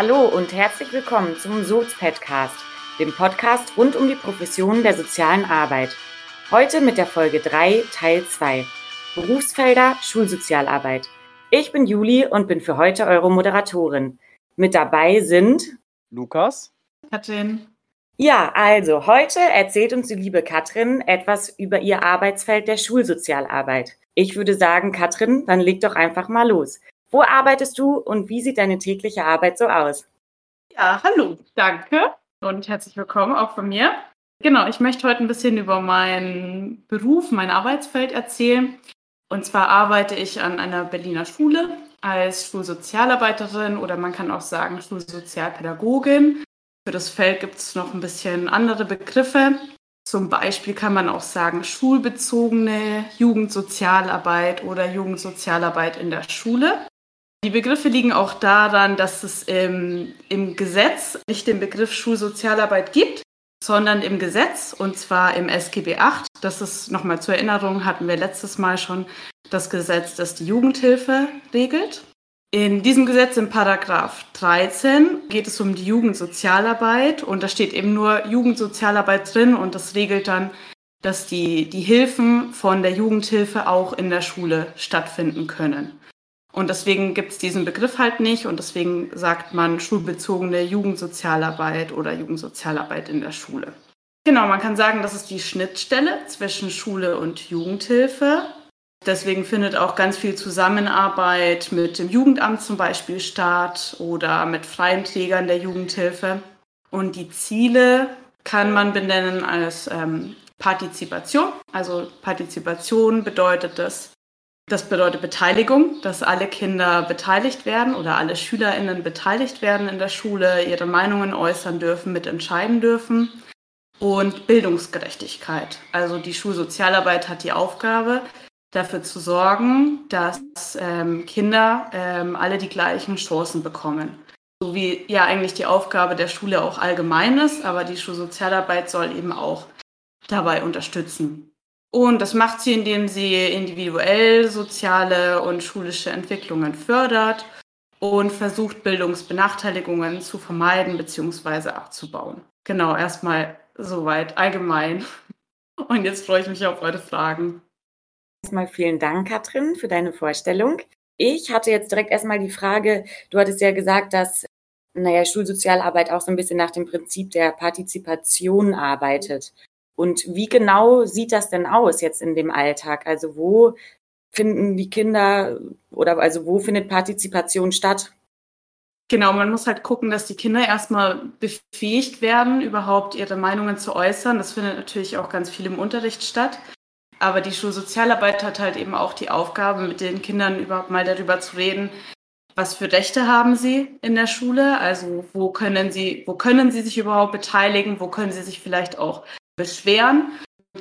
Hallo und herzlich willkommen zum Soz-Podcast, dem Podcast rund um die Profession der sozialen Arbeit. Heute mit der Folge 3, Teil 2. Berufsfelder Schulsozialarbeit. Ich bin Juli und bin für heute eure Moderatorin. Mit dabei sind Lukas, Katrin. Ja, also heute erzählt uns die liebe Katrin etwas über ihr Arbeitsfeld der Schulsozialarbeit. Ich würde sagen, Katrin, dann leg doch einfach mal los. Wo arbeitest du und wie sieht deine tägliche Arbeit so aus? Ja, hallo, danke und herzlich willkommen auch von mir. Genau, ich möchte heute ein bisschen über meinen Beruf, mein Arbeitsfeld erzählen. Und zwar arbeite ich an einer Berliner Schule als Schulsozialarbeiterin oder man kann auch sagen Schulsozialpädagogin. Für das Feld gibt es noch ein bisschen andere Begriffe. Zum Beispiel kann man auch sagen schulbezogene Jugendsozialarbeit oder Jugendsozialarbeit in der Schule. Die Begriffe liegen auch daran, dass es im, im Gesetz nicht den Begriff Schulsozialarbeit gibt, sondern im Gesetz und zwar im SGB 8. Das ist nochmal zur Erinnerung, hatten wir letztes Mal schon das Gesetz, das die Jugendhilfe regelt. In diesem Gesetz im Paragraph 13 geht es um die Jugendsozialarbeit und da steht eben nur Jugendsozialarbeit drin und das regelt dann, dass die, die Hilfen von der Jugendhilfe auch in der Schule stattfinden können. Und deswegen gibt es diesen Begriff halt nicht und deswegen sagt man schulbezogene Jugendsozialarbeit oder Jugendsozialarbeit in der Schule. Genau, man kann sagen, das ist die Schnittstelle zwischen Schule und Jugendhilfe. Deswegen findet auch ganz viel Zusammenarbeit mit dem Jugendamt zum Beispiel statt oder mit freien Trägern der Jugendhilfe. Und die Ziele kann man benennen als ähm, Partizipation. Also Partizipation bedeutet das, das bedeutet Beteiligung, dass alle Kinder beteiligt werden oder alle SchülerInnen beteiligt werden in der Schule, ihre Meinungen äußern dürfen, mitentscheiden dürfen. Und Bildungsgerechtigkeit. Also die Schulsozialarbeit hat die Aufgabe, dafür zu sorgen, dass ähm, Kinder ähm, alle die gleichen Chancen bekommen. So wie ja eigentlich die Aufgabe der Schule auch allgemein ist, aber die Schulsozialarbeit soll eben auch dabei unterstützen. Und das macht sie, indem sie individuell soziale und schulische Entwicklungen fördert und versucht, Bildungsbenachteiligungen zu vermeiden bzw. abzubauen. Genau, erstmal soweit allgemein. Und jetzt freue ich mich auf eure Fragen. Erstmal vielen Dank, Katrin, für deine Vorstellung. Ich hatte jetzt direkt erstmal die Frage, du hattest ja gesagt, dass naja, Schulsozialarbeit auch so ein bisschen nach dem Prinzip der Partizipation arbeitet. Und wie genau sieht das denn aus jetzt in dem Alltag? Also wo finden die Kinder oder also wo findet Partizipation statt? Genau, man muss halt gucken, dass die Kinder erstmal befähigt werden, überhaupt ihre Meinungen zu äußern. Das findet natürlich auch ganz viel im Unterricht statt. Aber die Schulsozialarbeit hat halt eben auch die Aufgabe, mit den Kindern überhaupt mal darüber zu reden, was für Rechte haben sie in der Schule? Also wo können sie, wo können sie sich überhaupt beteiligen? Wo können sie sich vielleicht auch beschweren.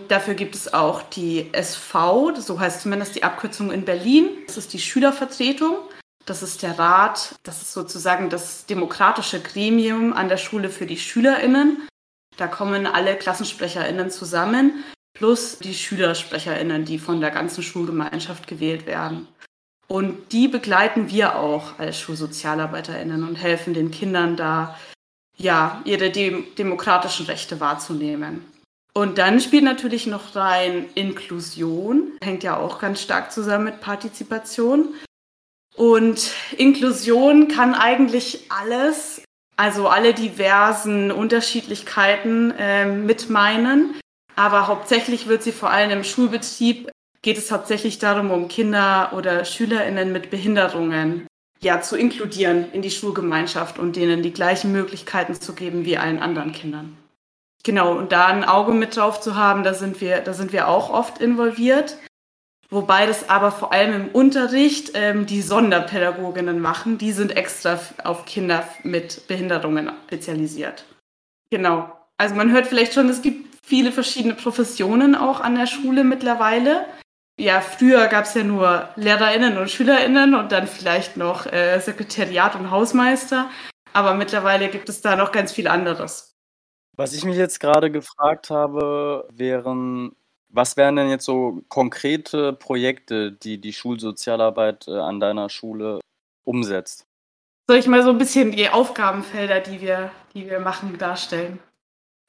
Dafür gibt es auch die SV, so heißt zumindest die Abkürzung in Berlin. Das ist die Schülervertretung. Das ist der Rat, das ist sozusagen das demokratische Gremium an der Schule für die SchülerInnen. Da kommen alle KlassensprecherInnen zusammen, plus die SchülersprecherInnen, die von der ganzen Schulgemeinschaft gewählt werden. Und die begleiten wir auch als SchulsozialarbeiterInnen und helfen den Kindern da, ja, ihre dem demokratischen Rechte wahrzunehmen. Und dann spielt natürlich noch rein Inklusion, hängt ja auch ganz stark zusammen mit Partizipation. Und Inklusion kann eigentlich alles, also alle diversen Unterschiedlichkeiten äh, mit meinen. Aber hauptsächlich wird sie vor allem im Schulbetrieb, geht es hauptsächlich darum, um Kinder oder SchülerInnen mit Behinderungen ja, zu inkludieren in die Schulgemeinschaft und denen die gleichen Möglichkeiten zu geben wie allen anderen Kindern. Genau, und da ein Auge mit drauf zu haben, da sind wir, da sind wir auch oft involviert. Wobei das aber vor allem im Unterricht ähm, die Sonderpädagoginnen machen. Die sind extra auf Kinder mit Behinderungen spezialisiert. Genau. Also man hört vielleicht schon, es gibt viele verschiedene Professionen auch an der Schule mittlerweile. Ja, früher gab es ja nur LehrerInnen und SchülerInnen und dann vielleicht noch äh, Sekretariat und Hausmeister. Aber mittlerweile gibt es da noch ganz viel anderes. Was ich mich jetzt gerade gefragt habe, wären, was wären denn jetzt so konkrete Projekte, die die Schulsozialarbeit äh, an deiner Schule umsetzt? soll ich mal so ein bisschen die Aufgabenfelder, die wir, die wir machen, darstellen?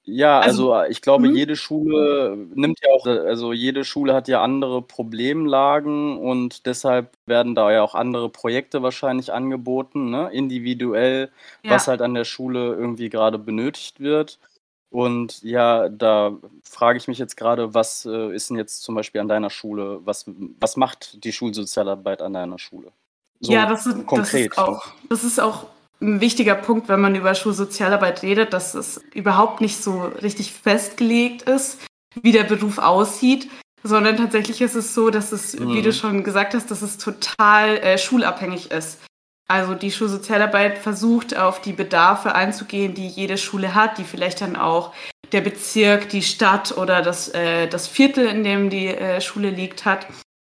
Ja, also, also ich glaube, mhm. jede Schule nimmt ja auch also jede Schule hat ja andere Problemlagen und deshalb werden da ja auch andere Projekte wahrscheinlich angeboten, ne, individuell, ja. was halt an der Schule irgendwie gerade benötigt wird. Und ja, da frage ich mich jetzt gerade, was, äh, ist denn jetzt zum Beispiel an deiner Schule was was macht die Schulsozialarbeit an deiner Schule? So Ja, das ist das ist auch das ist auch ein wichtiger Punkt, wenn man über Schulsozialarbeit redet, dass es überhaupt nicht so richtig festgelegt ist, wie der Beruf aussieht, sondern tatsächlich ist es so, dass es, mhm. wie du mhm. schon gesagt hast, dass es total äh, schulabhängig ist. Also die Schulsozialarbeit versucht auf die Bedarfe einzugehen, die jede Schule hat, die vielleicht dann auch der Bezirk, die Stadt oder das, äh, das Viertel, in dem die äh, Schule liegt, hat.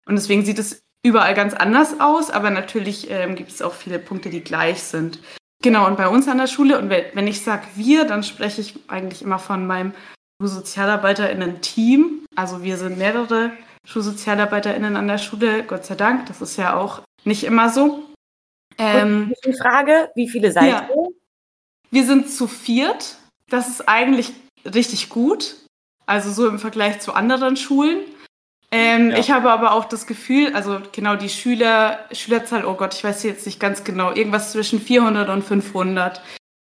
Und deswegen sieht es überall ganz anders aus, aber natürlich ähm, gibt es auch viele Punkte, die gleich sind. Genau, und bei uns an der Schule, und wenn ich sage wir, dann spreche ich eigentlich immer von meinem SchulsozialarbeiterInnen-Team. Also wir sind mehrere SchulsozialarbeiterInnen an der Schule, Gott sei Dank. Das ist ja auch nicht immer so. Ähm, die Frage, wie viele seid ja. ihr? Wir sind zu viert. Das ist eigentlich richtig gut. Also so im Vergleich zu anderen Schulen. Ähm, ja. Ich habe aber auch das Gefühl, also genau die Schüler, Schülerzahl, oh Gott, ich weiß jetzt nicht ganz genau, irgendwas zwischen 400 und 500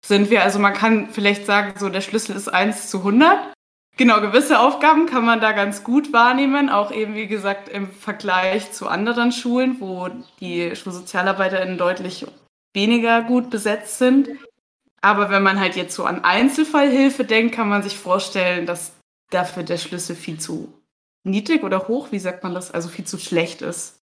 sind wir. Also man kann vielleicht sagen, so der Schlüssel ist 1 zu 100. Genau, gewisse Aufgaben kann man da ganz gut wahrnehmen, auch eben wie gesagt im Vergleich zu anderen Schulen, wo die SchulsozialarbeiterInnen deutlich weniger gut besetzt sind. Aber wenn man halt jetzt so an Einzelfallhilfe denkt, kann man sich vorstellen, dass dafür der Schlüssel viel zu niedrig oder hoch, wie sagt man das, also viel zu schlecht ist.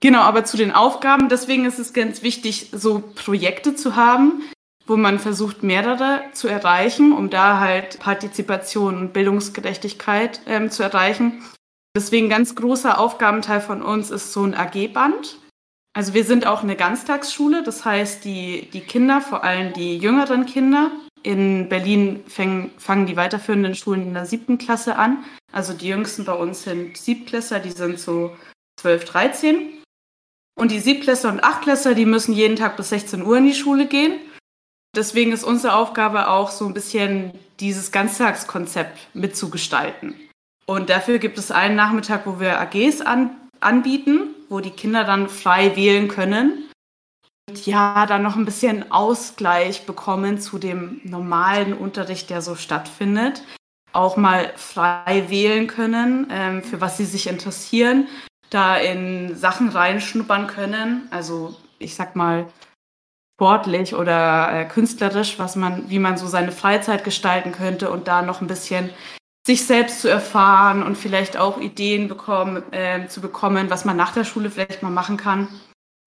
Genau, aber zu den Aufgaben, deswegen ist es ganz wichtig, so Projekte zu haben, wo man versucht, mehrere zu erreichen, um da halt Partizipation und Bildungsgerechtigkeit ähm, zu erreichen. Deswegen ganz großer Aufgabenteil von uns ist so ein AG-Band. Also wir sind auch eine Ganztagsschule, das heißt, die, die Kinder, vor allem die jüngeren Kinder, in Berlin fäng, fangen die weiterführenden Schulen in der siebten Klasse an. Also die jüngsten bei uns sind Siebtklässler, die sind so 12, 13. Und die Siebtklässler und Achtklässler, die müssen jeden Tag bis 16 Uhr in die Schule gehen. Deswegen ist unsere Aufgabe auch so ein bisschen dieses Ganztagskonzept mitzugestalten. Und dafür gibt es einen Nachmittag, wo wir AGs an, anbieten, wo die Kinder dann frei wählen können ja, dann noch ein bisschen Ausgleich bekommen zu dem normalen Unterricht, der so stattfindet. Auch mal frei wählen können, ähm, für was sie sich interessieren, da in Sachen reinschnuppern können. Also ich sag mal sportlich oder äh, künstlerisch, was man, wie man so seine Freizeit gestalten könnte und da noch ein bisschen sich selbst zu erfahren und vielleicht auch Ideen bekommen, äh, zu bekommen, was man nach der Schule vielleicht mal machen kann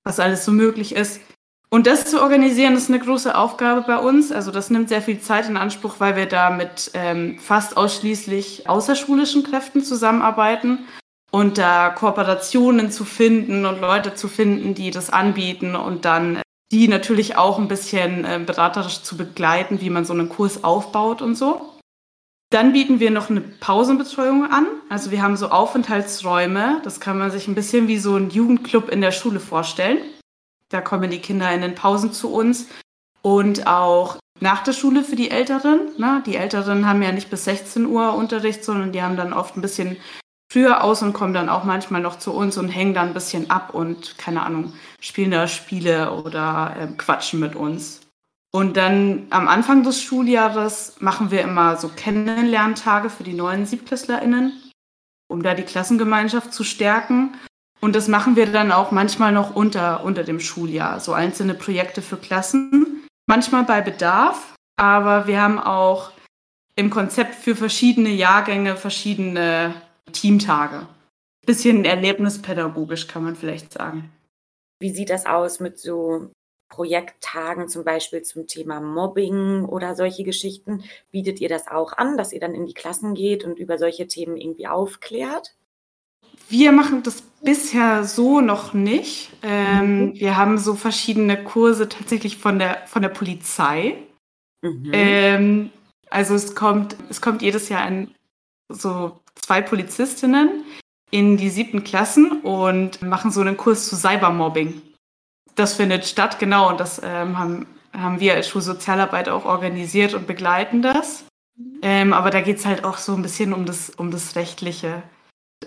was alles so möglich ist. Und das zu organisieren, ist eine große Aufgabe bei uns. Also das nimmt sehr viel Zeit in Anspruch, weil wir da mit ähm, fast ausschließlich außerschulischen Kräften zusammenarbeiten und da Kooperationen zu finden und Leute zu finden, die das anbieten und dann die natürlich auch ein bisschen äh, beraterisch zu begleiten, wie man so einen Kurs aufbaut und so. Dann bieten wir noch eine Pausenbetreuung an. Also wir haben so Aufenthaltsräume. Das kann man sich ein bisschen wie so ein Jugendclub in der Schule vorstellen. Da kommen die Kinder in den Pausen zu uns. Und auch nach der Schule für die Älteren. Ne? Die Älteren haben ja nicht bis 16 Uhr Unterricht, sondern die haben dann oft ein bisschen früher aus und kommen dann auch manchmal noch zu uns und hängen dann ein bisschen ab und, keine Ahnung, spielen da Spiele oder äh, quatschen mit uns. Und dann am Anfang des Schuljahres machen wir immer so Kennenlerntage für die neuen SiebtklässlerInnen, um da die Klassengemeinschaft zu stärken. Und das machen wir dann auch manchmal noch unter, unter dem Schuljahr, so einzelne Projekte für Klassen, manchmal bei Bedarf, aber wir haben auch im Konzept für verschiedene Jahrgänge verschiedene Teamtage. Bisschen erlebnispädagogisch kann man vielleicht sagen. Wie sieht das aus mit so Projekttagen zum Beispiel zum Thema Mobbing oder solche Geschichten, bietet ihr das auch an, dass ihr dann in die Klassen geht und über solche Themen irgendwie aufklärt? Wir machen das bisher so noch nicht. Ähm, mhm. Wir haben so verschiedene Kurse tatsächlich von der, von der Polizei. Mhm. Ähm, also es kommt, es kommt jedes Jahr ein, so zwei Polizistinnen in die siebten Klassen und machen so einen Kurs zu Cybermobbing. das findet statt, genau. Und das ähm, haben, haben wir als Schulsozialarbeit auch organisiert und begleiten das. Ähm, aber da geht es halt auch so ein bisschen um das, um das Rechtliche,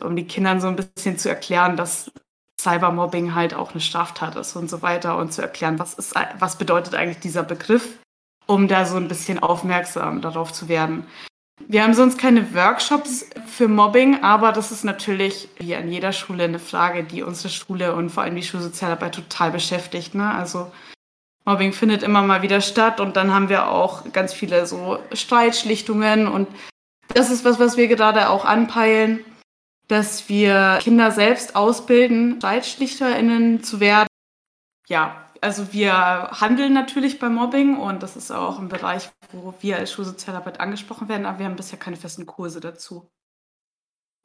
um die Kindern so ein bisschen zu erklären, dass Cybermobbing halt auch eine Straftat ist und so weiter und zu erklären, was, ist, was bedeutet eigentlich dieser Begriff, um da so ein bisschen aufmerksam darauf zu werden. Wir haben sonst keine Workshops für Mobbing, aber das ist natürlich wie an jeder Schule eine Frage, die unsere Schule und vor allem die Schulsozialarbeit total beschäftigt. Ne? Also Mobbing findet immer mal wieder statt und dann haben wir auch ganz viele so Streitschlichtungen und das ist was, was wir gerade auch anpeilen, dass wir Kinder selbst ausbilden, StreitschlichterInnen zu werden. Ja, also wir handeln natürlich bei Mobbing und das ist auch ein Bereich, wo wir als Schulsozialarbeit angesprochen werden, aber wir haben bisher keine festen Kurse dazu.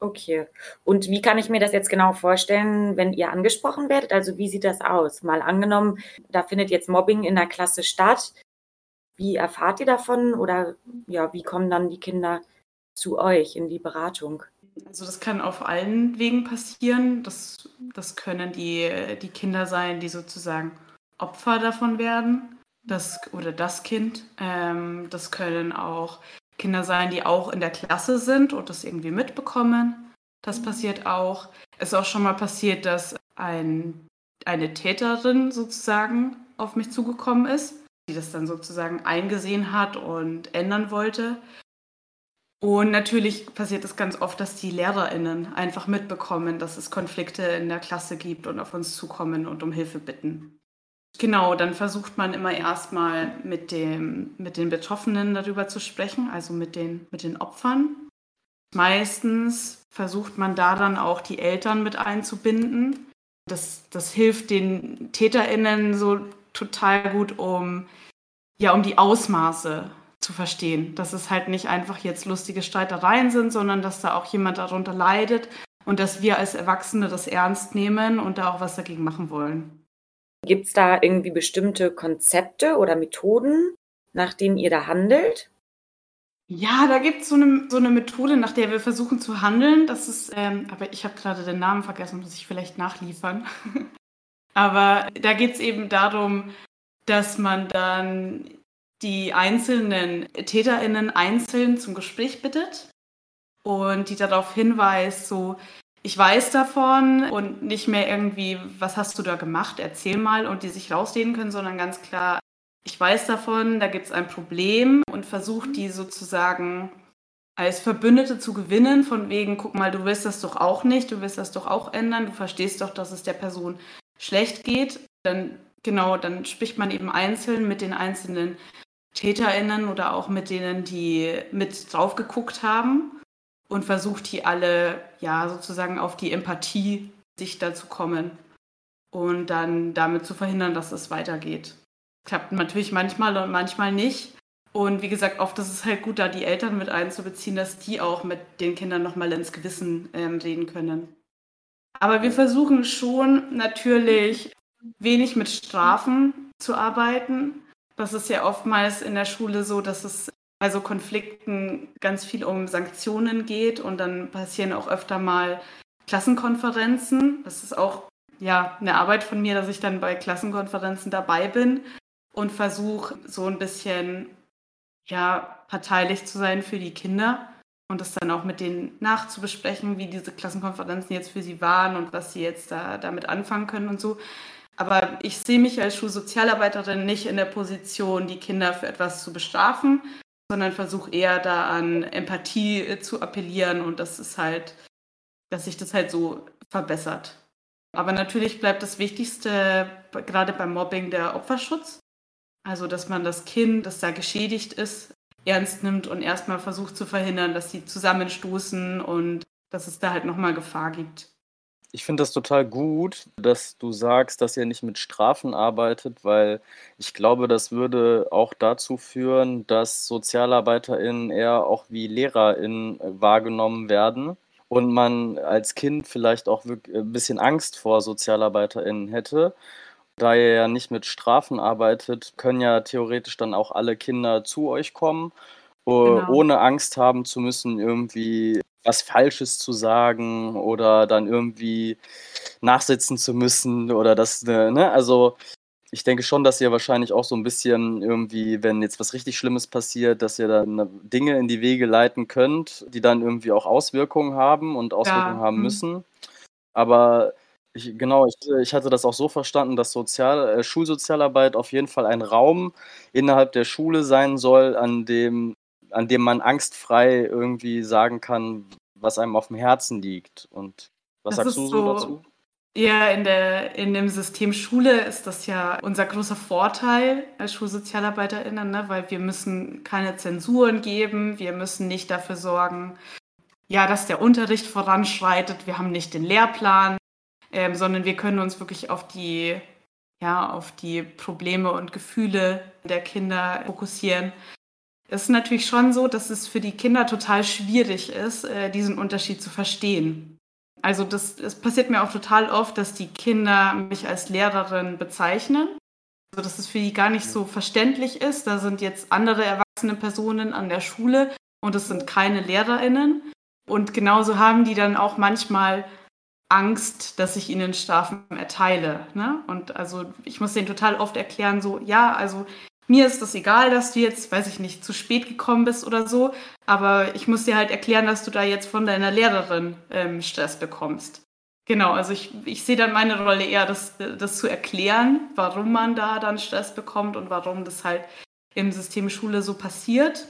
Okay. Und wie kann ich mir das jetzt genau vorstellen, wenn ihr angesprochen werdet? Also wie sieht das aus? Mal angenommen, da findet jetzt Mobbing in der Klasse statt. Wie erfahrt ihr davon oder ja, wie kommen dann die Kinder zu euch in die Beratung? Also das kann auf allen Wegen passieren. Das, das können die, die Kinder sein, die sozusagen Opfer davon werden. Das, oder das Kind. Ähm, das können auch Kinder sein, die auch in der Klasse sind und das irgendwie mitbekommen. Das passiert auch. Es ist auch schon mal passiert, dass ein, eine Täterin sozusagen auf mich zugekommen ist, die das dann sozusagen eingesehen hat und ändern wollte. Und natürlich passiert es ganz oft, dass die LehrerInnen einfach mitbekommen, dass es Konflikte in der Klasse gibt und auf uns zukommen und um Hilfe bitten. Genau, dann versucht man immer erstmal mit, mit den Betroffenen darüber zu sprechen, also mit den, mit den Opfern. Meistens versucht man da dann auch die Eltern mit einzubinden. Das, das hilft den TäterInnen so total gut, um, ja, um die Ausmaße zu verstehen. Dass es halt nicht einfach jetzt lustige Streitereien sind, sondern dass da auch jemand darunter leidet und dass wir als Erwachsene das ernst nehmen und da auch was dagegen machen wollen. Gibt es da irgendwie bestimmte Konzepte oder Methoden, nach denen ihr da handelt? Ja, da gibt es so eine, so eine Methode, nach der wir versuchen zu handeln. Das ist, ähm, aber ich habe gerade den Namen vergessen, muss ich vielleicht nachliefern. aber da geht es eben darum, dass man dann die einzelnen TäterInnen einzeln zum Gespräch bittet und die darauf hinweist, so, ich weiß davon und nicht mehr irgendwie, was hast du da gemacht, erzähl mal. Und die sich rausreden können, sondern ganz klar, ich weiß davon, da gibt es ein Problem und versucht die sozusagen als Verbündete zu gewinnen, von wegen, guck mal, du willst das doch auch nicht, du willst das doch auch ändern, du verstehst doch, dass es der Person schlecht geht. Dann, genau, dann spricht man eben einzeln mit den einzelnen TäterInnen oder auch mit denen, die mit drauf geguckt haben und versucht die alle ja sozusagen auf die Empathie Sichter zu kommen und dann damit zu verhindern, dass es weitergeht. Klappt natürlich manchmal und manchmal nicht. Und wie gesagt, oft ist es halt gut, da die Eltern mit einzubeziehen, dass die auch mit den Kindern nochmal ins Gewissen ähm, reden können. Aber wir versuchen schon natürlich wenig mit Strafen zu arbeiten. Das ist ja oftmals in der Schule so, dass es bei so Konflikten ganz viel um Sanktionen geht und dann passieren auch öfter mal Klassenkonferenzen. Das ist auch ja eine Arbeit von mir, dass ich dann bei Klassenkonferenzen dabei bin und versuche so ein bisschen ja parteilich zu sein für die Kinder und das dann auch mit denen nachzubesprechen, wie diese Klassenkonferenzen jetzt für sie waren und was sie jetzt da damit anfangen können und so. Aber ich sehe mich als Schulsozialarbeiterin nicht in der Position, die Kinder für etwas zu bestrafen, sondern versuche eher da an Empathie äh, zu appellieren und das ist halt, dass sich das halt so verbessert. Aber natürlich bleibt das Wichtigste gerade beim Mobbing der Opferschutz. Also, dass man das Kind, das da geschädigt ist, ernst nimmt und erstmal versucht zu verhindern, dass sie zusammenstoßen und dass es da halt nochmal Gefahr gibt. Ich finde das total gut, dass du sagst, dass ihr nicht mit Strafen arbeitet, weil ich glaube, das würde auch dazu führen, dass SozialarbeiterInnen eher auch wie LehrerInnen äh, wahrgenommen werden und man als Kind vielleicht auch ein äh, bisschen Angst vor SozialarbeiterInnen hätte. Da ihr ja nicht mit Strafen arbeitet, können ja theoretisch dann auch alle Kinder zu euch kommen, äh, genau. ohne Angst haben zu müssen, irgendwie was Falsches zu sagen oder dann irgendwie nachsitzen zu müssen oder das, äh, ne? Also ich denke schon, dass ihr wahrscheinlich auch so ein bisschen irgendwie, wenn jetzt was richtig Schlimmes passiert, dass ihr dann ne, Dinge in die Wege leiten könnt, die dann irgendwie auch Auswirkungen haben und Auswirkungen ja. haben mhm. müssen. Aber ich, genau, ich, ich hatte das auch so verstanden, dass Sozial, äh, Schulsozialarbeit auf jeden Fall ein Raum innerhalb der Schule sein soll, an dem, an dem man angstfrei irgendwie sagen kann, was einem auf dem Herzen liegt. Und was das sagst du so, so dazu? Ja, in, der, in dem System Schule ist das ja unser großer Vorteil als SchulsozialarbeiterInnen, ne? weil wir müssen keine Zensuren geben, wir müssen nicht dafür sorgen, ja, dass der Unterricht voranschreitet, wir haben nicht den Lehrplan, ähm, sondern wir können uns wirklich auf die, ja, auf die Probleme und Gefühle der Kinder fokussieren. Es ist natürlich schon so, dass es für die Kinder total schwierig ist, äh, diesen Unterschied zu verstehen. Also das, das passiert mir auch total oft, dass die Kinder mich als Lehrerin bezeichnen. Also dass es für die gar nicht so verständlich ist. Da sind jetzt andere erwachsene Personen an der Schule und es sind keine Lehrerinnen. Und genauso haben die dann auch manchmal Angst, dass ich ihnen Strafen erteile. Ne? Und also ich muss denen total oft erklären, so, ja, also mir ist das egal, dass du jetzt, weiß ich nicht, zu spät gekommen bist oder so, aber ich muss dir halt erklären, dass du da jetzt von deiner Lehrerin ähm, Stress bekommst. Genau, also ich, ich sehe dann meine Rolle eher, das, das zu erklären, warum man da dann Stress bekommt und warum das halt im System Schule so passiert,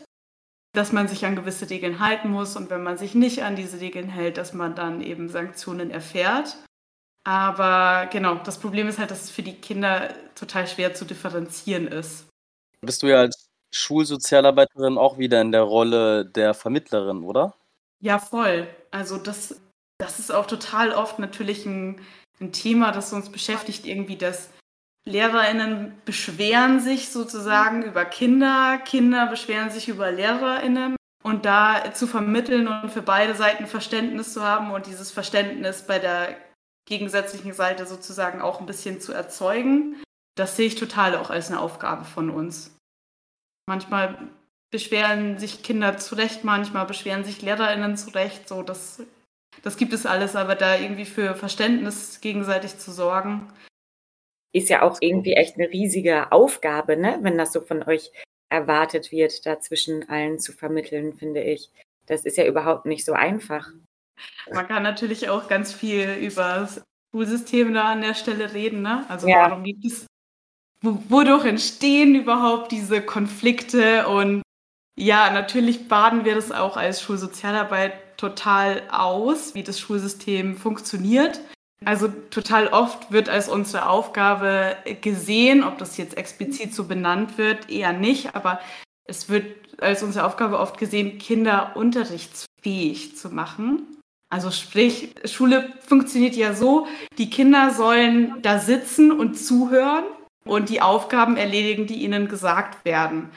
dass man sich an gewisse Regeln halten muss und wenn man sich nicht an diese Regeln hält, dass man dann eben Sanktionen erfährt. Aber genau, das Problem ist halt, dass es für die Kinder total schwer zu differenzieren ist bist du ja als Schulsozialarbeiterin auch wieder in der Rolle der Vermittlerin, oder? Ja, voll. Also das, das ist auch total oft natürlich ein, ein Thema, das uns beschäftigt, irgendwie, dass LehrerInnen beschweren sich sozusagen über Kinder, Kinder beschweren sich über LehrerInnen und da zu vermitteln und für beide Seiten Verständnis zu haben und dieses Verständnis bei der gegensätzlichen Seite sozusagen auch ein bisschen zu erzeugen, das sehe ich total auch als eine Aufgabe von uns. Manchmal beschweren sich Kinder zurecht, manchmal beschweren sich LehrerInnen zurecht. So, das, das gibt es alles, aber da irgendwie für Verständnis gegenseitig zu sorgen. Ist ja auch irgendwie echt eine riesige Aufgabe, ne? wenn das so von euch erwartet wird, da zwischen allen zu vermitteln, finde ich. Das ist ja überhaupt nicht so einfach. Man kann natürlich auch ganz viel über das Schulsystem da an der Stelle reden. Ne? Also ja. warum gibt es wodurch entstehen überhaupt diese Konflikte? Und ja, natürlich baden wir das auch als Schulsozialarbeit total aus, wie das Schulsystem funktioniert. Also total oft wird als unsere Aufgabe gesehen, ob das jetzt explizit so benannt wird, eher nicht, aber es wird als unsere Aufgabe oft gesehen, Kinder unterrichtsfähig zu machen. Also sprich, Schule funktioniert ja so, die Kinder sollen da sitzen und zuhören und die Aufgaben erledigen, die ihnen gesagt werden.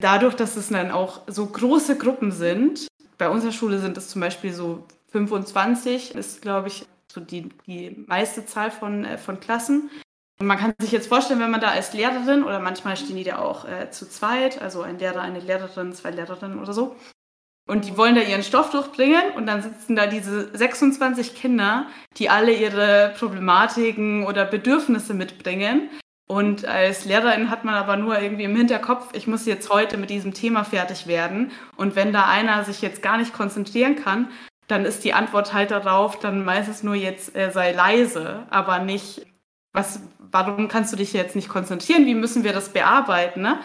Dadurch, dass es dann auch so große Gruppen sind, bei unserer Schule sind es zum Beispiel so 25, ist glaube ich so die, die meiste Zahl von, äh, von Klassen. Und man kann sich jetzt vorstellen, wenn man da als Lehrerin oder manchmal stehen die da auch äh, zu zweit, also ein Lehrer, eine Lehrerin, zwei Lehrerinnen oder so. Und die wollen da ihren Stoff durchbringen und dann sitzen da diese 26 Kinder, die alle ihre Problematiken oder Bedürfnisse mitbringen und als Lehrerin hat man aber nur irgendwie im Hinterkopf, ich muss jetzt heute mit diesem Thema fertig werden. Und wenn da einer sich jetzt gar nicht konzentrieren kann, dann ist die Antwort halt darauf dann meistens nur jetzt äh, sei leise, aber nicht, was, warum kannst du dich jetzt nicht konzentrieren? Wie müssen wir das bearbeiten? Ne?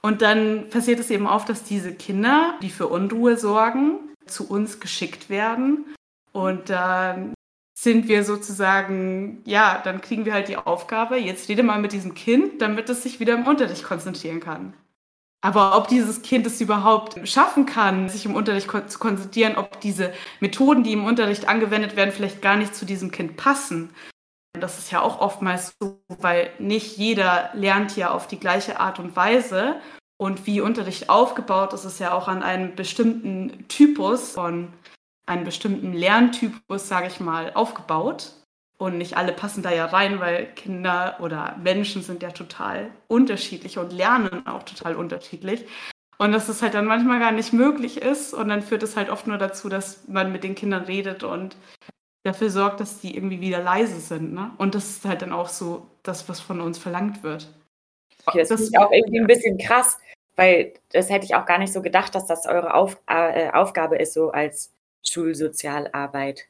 Und dann passiert es eben oft, dass diese Kinder, die für Unruhe sorgen, zu uns geschickt werden. Und dann sind wir sozusagen, ja, dann kriegen wir halt die Aufgabe, jetzt rede mal mit diesem Kind, damit es sich wieder im Unterricht konzentrieren kann. Aber ob dieses Kind es überhaupt schaffen kann, sich im Unterricht zu konzentrieren, ob diese Methoden, die im Unterricht angewendet werden, vielleicht gar nicht zu diesem Kind passen. Das ist ja auch oftmals so, weil nicht jeder lernt ja auf die gleiche Art und Weise. Und wie Unterricht aufgebaut ist, ist ja auch an einem bestimmten Typus von einen bestimmten Lerntypus, sage ich mal, aufgebaut. Und nicht alle passen da ja rein, weil Kinder oder Menschen sind ja total unterschiedlich und lernen auch total unterschiedlich. Und dass es halt dann manchmal gar nicht möglich ist. Und dann führt es halt oft nur dazu, dass man mit den Kindern redet und dafür sorgt, dass die irgendwie wieder leise sind. Ne? Und das ist halt dann auch so das, was von uns verlangt wird. Okay, das, das ist auch irgendwie ein bisschen krass, weil das hätte ich auch gar nicht so gedacht, dass das eure Auf, äh, Aufgabe ist, so als Schulsozialarbeit.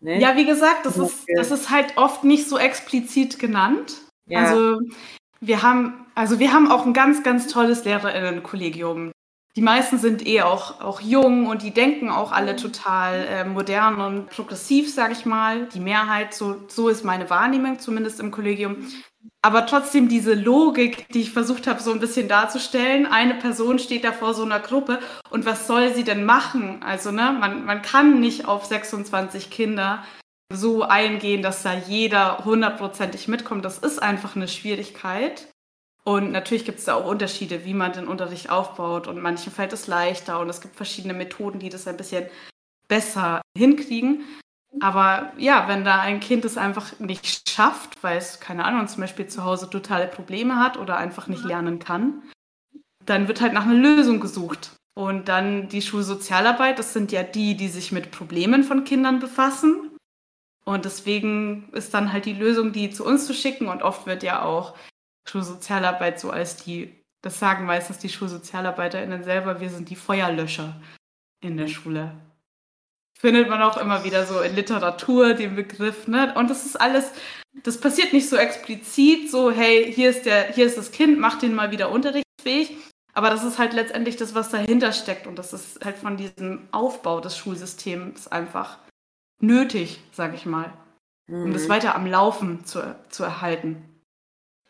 Ne? Ja, wie gesagt, das ist, das ist halt oft nicht so explizit genannt. Ja. Also wir haben, also wir haben auch ein ganz, ganz tolles Lehrerinnenkollegium. Die meisten sind eh auch, auch jung und die denken auch alle total äh, modern und progressiv, sage ich mal. Die Mehrheit, so, so ist meine Wahrnehmung zumindest im Kollegium. Aber trotzdem diese Logik, die ich versucht habe, so ein bisschen darzustellen. Eine Person steht da vor so einer Gruppe und was soll sie denn machen? Also, ne, man, man kann nicht auf 26 Kinder so eingehen, dass da jeder hundertprozentig mitkommt. Das ist einfach eine Schwierigkeit. Und natürlich gibt es da auch Unterschiede, wie man den Unterricht aufbaut. Und manchen fällt es leichter und es gibt verschiedene Methoden, die das ein bisschen besser hinkriegen. Aber ja, wenn da ein Kind es einfach nicht schafft, weil es, keine Ahnung, zum Beispiel zu Hause totale Probleme hat oder einfach nicht lernen kann, dann wird halt nach einer Lösung gesucht. Und dann die Schulsozialarbeit, das sind ja die, die sich mit Problemen von Kindern befassen. Und deswegen ist dann halt die Lösung, die zu uns zu schicken. Und oft wird ja auch Schulsozialarbeit so als die, das sagen meistens die SchulsozialarbeiterInnen selber, wir sind die Feuerlöscher in der Schule findet man auch immer wieder so in Literatur den Begriff, ne? Und das ist alles, das passiert nicht so explizit, so, hey, hier ist der, hier ist das Kind, mach den mal wieder unterrichtsfähig. Aber das ist halt letztendlich das, was dahinter steckt. Und das ist halt von diesem Aufbau des Schulsystems einfach nötig, sag ich mal. Mhm. Um das mhm. weiter am Laufen zu, zu erhalten.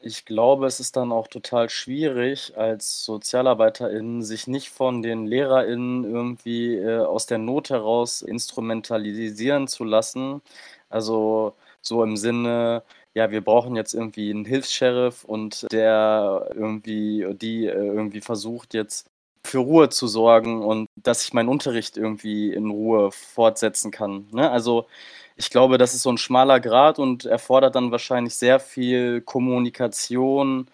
Ich glaube, es ist dann auch total schwierig, als SozialarbeiterInnen sich nicht von den LehrerInnen irgendwie, äh, aus der Not heraus instrumentalisieren zu lassen. Also, so im Sinne, ja, wir brauchen jetzt irgendwie einen Hilfs-Sheriff und der irgendwie die, äh, irgendwie versucht jetzt für Ruhe zu sorgen und dass ich meinen Unterricht irgendwie in Ruhe fortsetzen kann, ne? Also ich glaube, das ist so ein schmaler Grad und erfordert dann wahrscheinlich sehr viel Kommunikation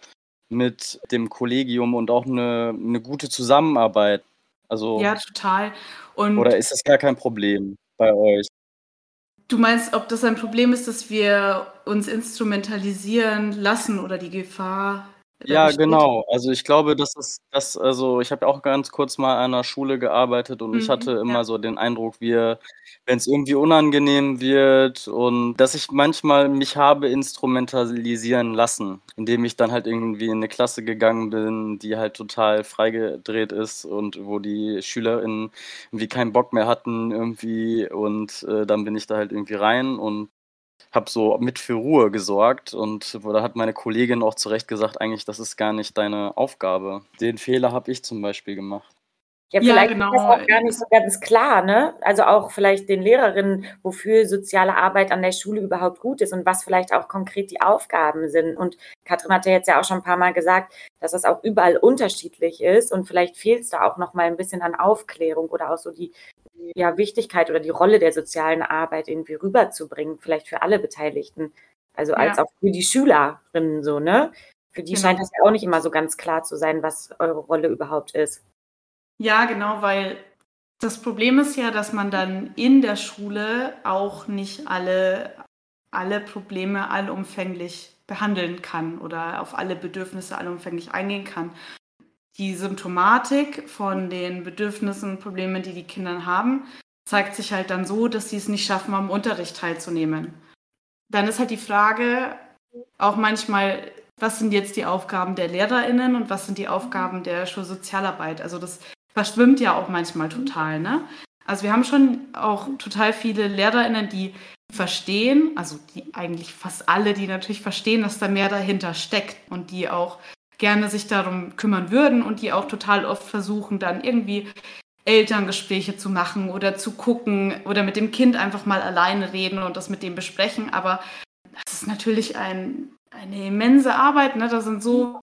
mit dem Kollegium und auch eine, eine gute Zusammenarbeit. Also, ja, total. Und oder ist das gar kein Problem bei euch? Du meinst, ob das ein Problem ist, dass wir uns instrumentalisieren lassen oder die Gefahr ja, genau. Also, ich glaube, das ist das also, ich habe auch ganz kurz mal an einer Schule gearbeitet und ich hatte Mhm, immer so den Eindruck, wir wenn es irgendwie unangenehm wird und dass ich manchmal mich habe instrumentalisieren lassen, indem ich dann halt irgendwie in eine Klasse gegangen bin, die halt total freigedreht ist und wo die SchülerInnen irgendwie keinen Bock mehr hatten irgendwie und, äh, dann bin ich da halt irgendwie rein und habe so mit für Ruhe gesorgt und da hat meine Kollegin auch zu Recht gesagt, eigentlich, das ist gar nicht deine Aufgabe. Den Fehler habe ich zum Beispiel gemacht. Ja, Ja, vielleicht ist das genau. auch gar nicht so ganz klar, ne? Also auch vielleicht den Lehrerinnen, wofür soziale Arbeit an der Schule überhaupt gut ist und was vielleicht auch konkret die Aufgaben sind. Und Katrin hat ja jetzt ja auch schon ein paar Mal gesagt, dass das auch überall unterschiedlich ist und vielleicht fehlt es da auch noch mal ein bisschen an Aufklärung oder auch so die ja, Wichtigkeit oder die Rolle der sozialen Arbeit irgendwie rüberzubringen, vielleicht für alle Beteiligten. Also als ja. auch für die Schülerinnen so, ne? Für die genau. scheint das ja auch nicht immer so ganz klar zu sein, was eure Rolle überhaupt ist. Ja, genau, weil das Problem ist ja, dass man dann in der Schule auch nicht alle, alle Probleme allumfänglich behandeln kann oder auf alle Bedürfnisse allumfänglich eingehen kann die Symptomatik von den Bedürfnissen und Problemen, die die Kinder haben, zeigt sich halt dann so, dass sie es nicht schaffen, am Unterricht teilzunehmen. Dann ist halt die Frage auch manchmal, was sind jetzt die Aufgaben der LehrerInnen und was sind die Aufgaben der Schulsozialarbeit? Also das verschwimmt ja auch manchmal total, ne? Also wir haben schon auch total viele LehrerInnen, die verstehen, also die eigentlich fast alle, die natürlich verstehen, dass da mehr dahinter steckt und die auch gerne sich darum kümmern würden und die auch total oft versuchen, dann irgendwie Elterngespräche zu machen oder zu gucken oder mit dem Kind einfach mal alleine reden und das mit dem besprechen. Aber das ist natürlich ein, eine immense Arbeit. Ne? Da, sind so,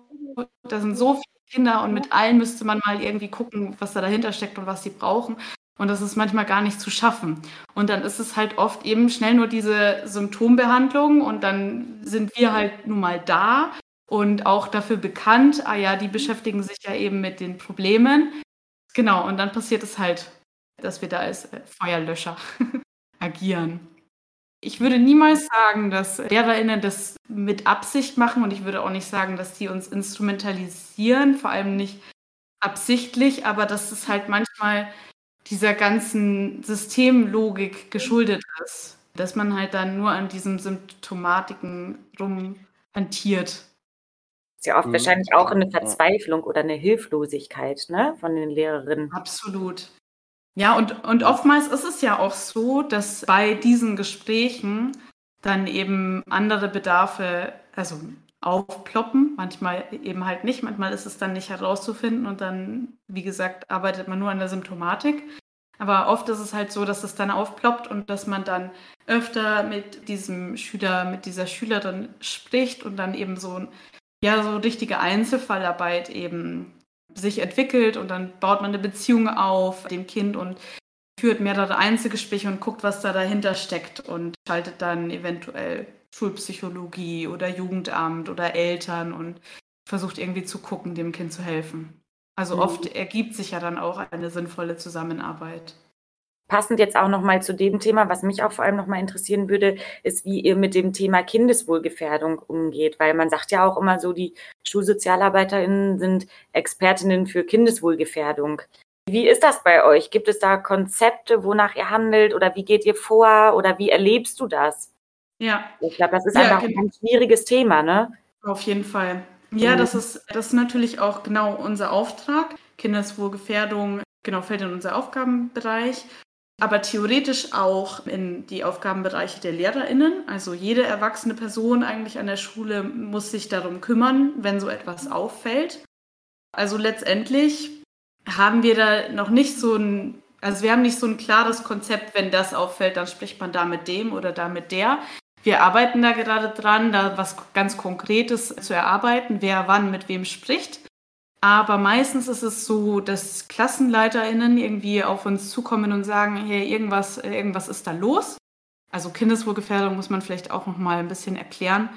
da sind so viele Kinder und mit allen müsste man mal irgendwie gucken, was da dahinter steckt und was sie brauchen. Und das ist manchmal gar nicht zu schaffen. Und dann ist es halt oft eben schnell nur diese Symptombehandlung und dann sind wir halt nun mal da und auch dafür bekannt, ah ja, die beschäftigen sich ja eben mit den Problemen. Genau, und dann passiert es halt, dass wir da als äh, Feuerlöscher agieren. Ich würde niemals sagen, dass LehrerInnen das mit Absicht machen und ich würde auch nicht sagen, dass die uns instrumentalisieren, vor allem nicht absichtlich, aber dass es halt manchmal dieser ganzen Systemlogik geschuldet ist, dass man halt dann nur an diesen Symptomatiken rumhantiert. Ist ja oft mhm. wahrscheinlich auch eine Verzweiflung oder eine Hilflosigkeit ne, von den Lehrerinnen. Absolut. Ja, und, und oftmals ist es ja auch so, dass bei diesen Gesprächen dann eben andere Bedarfe, also aufploppen, manchmal eben halt nicht, manchmal ist es dann nicht herauszufinden und dann, wie gesagt, arbeitet man nur an der Symptomatik. Aber oft ist es halt so, dass es dann aufploppt und dass man dann öfter mit diesem Schüler, mit dieser Schülerin spricht und dann eben so, ja, so richtige Einzelfallarbeit eben sich entwickelt und dann baut man eine Beziehung auf dem Kind und führt mehrere Einzelgespräche und guckt, was da dahinter steckt und schaltet dann eventuell Schulpsychologie oder Jugendamt oder Eltern und versucht irgendwie zu gucken, dem Kind zu helfen. Also mhm. oft ergibt sich ja dann auch eine sinnvolle Zusammenarbeit. Passend jetzt auch nochmal zu dem Thema, was mich auch vor allem nochmal interessieren würde, ist, wie ihr mit dem Thema Kindeswohlgefährdung umgeht. Weil man sagt ja auch immer so, die SchulsozialarbeiterInnen sind Expertinnen für Kindeswohlgefährdung. Wie ist das bei euch? Gibt es da Konzepte, wonach ihr handelt oder wie geht ihr vor oder wie erlebst du das? Ja. Ich glaube, das ist ja, einfach ein ganz schwieriges Thema, ne? Auf jeden Fall. Ja, mhm. das ist, das ist natürlich auch genau unser Auftrag. Kindeswohlgefährdung, genau, fällt in unser Aufgabenbereich aber theoretisch auch in die Aufgabenbereiche der LehrerInnen. Also jede erwachsene Person eigentlich an der Schule muss sich darum kümmern, wenn so etwas auffällt. Also letztendlich haben wir da noch nicht so ein, also wir haben nicht so ein klares Konzept, wenn das auffällt, dann spricht man da mit dem oder da mit der. Wir arbeiten da gerade dran, da was ganz Konkretes zu erarbeiten, wer wann mit wem spricht. Aber meistens ist es so, dass KlassenleiterInnen irgendwie auf uns zukommen und sagen, hey, irgendwas, irgendwas ist da los. Also Kindeswohlgefährdung muss man vielleicht auch noch mal ein bisschen erklären.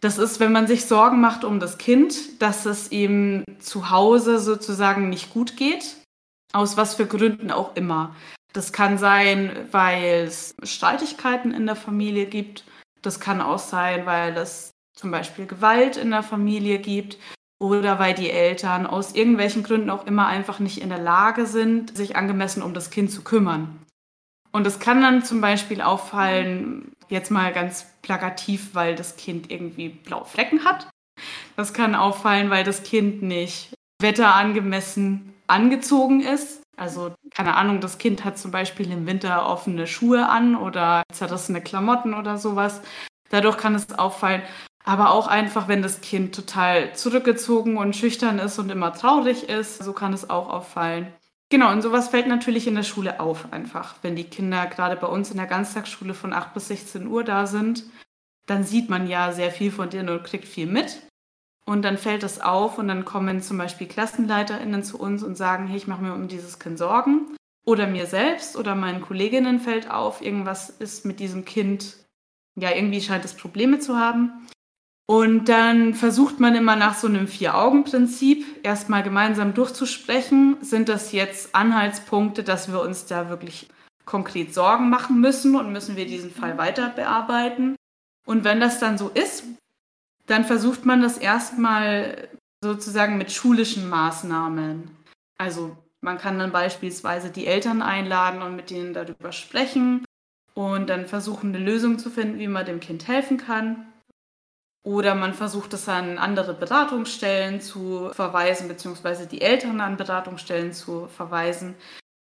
Das ist, wenn man sich Sorgen macht um das Kind, dass es ihm zu Hause sozusagen nicht gut geht, aus was für Gründen auch immer. Das kann sein, weil es Streitigkeiten in der Familie gibt. Das kann auch sein, weil es zum Beispiel Gewalt in der Familie gibt oder weil die Eltern aus irgendwelchen Gründen auch immer einfach nicht in der Lage sind, sich angemessen um das Kind zu kümmern. Und es kann dann zum Beispiel auffallen, jetzt mal ganz plakativ, weil das Kind irgendwie blaue Flecken hat. Das kann auffallen, weil das Kind nicht wetterangemessen angezogen ist. Also keine Ahnung, das Kind hat zum Beispiel im Winter offene Schuhe an oder zerrissene Klamotten oder sowas. Dadurch kann es auffallen aber auch einfach, wenn das Kind total zurückgezogen und schüchtern ist und immer traurig ist, so kann es auch auffallen. Genau, und sowas fällt natürlich in der Schule auf einfach. Wenn die Kinder gerade bei uns in der Ganztagsschule von 8 bis 16 Uhr da sind, dann sieht man ja sehr viel von denen und kriegt viel mit. Und dann fällt es auf und dann kommen zum Beispiel KlassenleiterInnen zu uns und sagen, hey, ich mache mir um dieses Kind Sorgen. Oder mir selbst oder meinen Kolleginnen fällt auf, irgendwas ist mit diesem Kind, ja, irgendwie scheint es Probleme zu haben. Und dann versucht man immer nach so einem Vier-Augen-Prinzip erstmal gemeinsam durchzusprechen. Sind das jetzt Anhaltspunkte, dass wir uns da wirklich konkret Sorgen machen müssen und müssen wir diesen Fall weiter bearbeiten? Und wenn das dann so ist, dann versucht man das erstmal sozusagen mit schulischen Maßnahmen. Also man kann dann beispielsweise die Eltern einladen und mit denen darüber sprechen und dann versuchen, eine Lösung zu finden, wie man dem Kind helfen kann. Oder man versucht es an andere Beratungsstellen zu verweisen, beziehungsweise die Eltern an Beratungsstellen zu verweisen.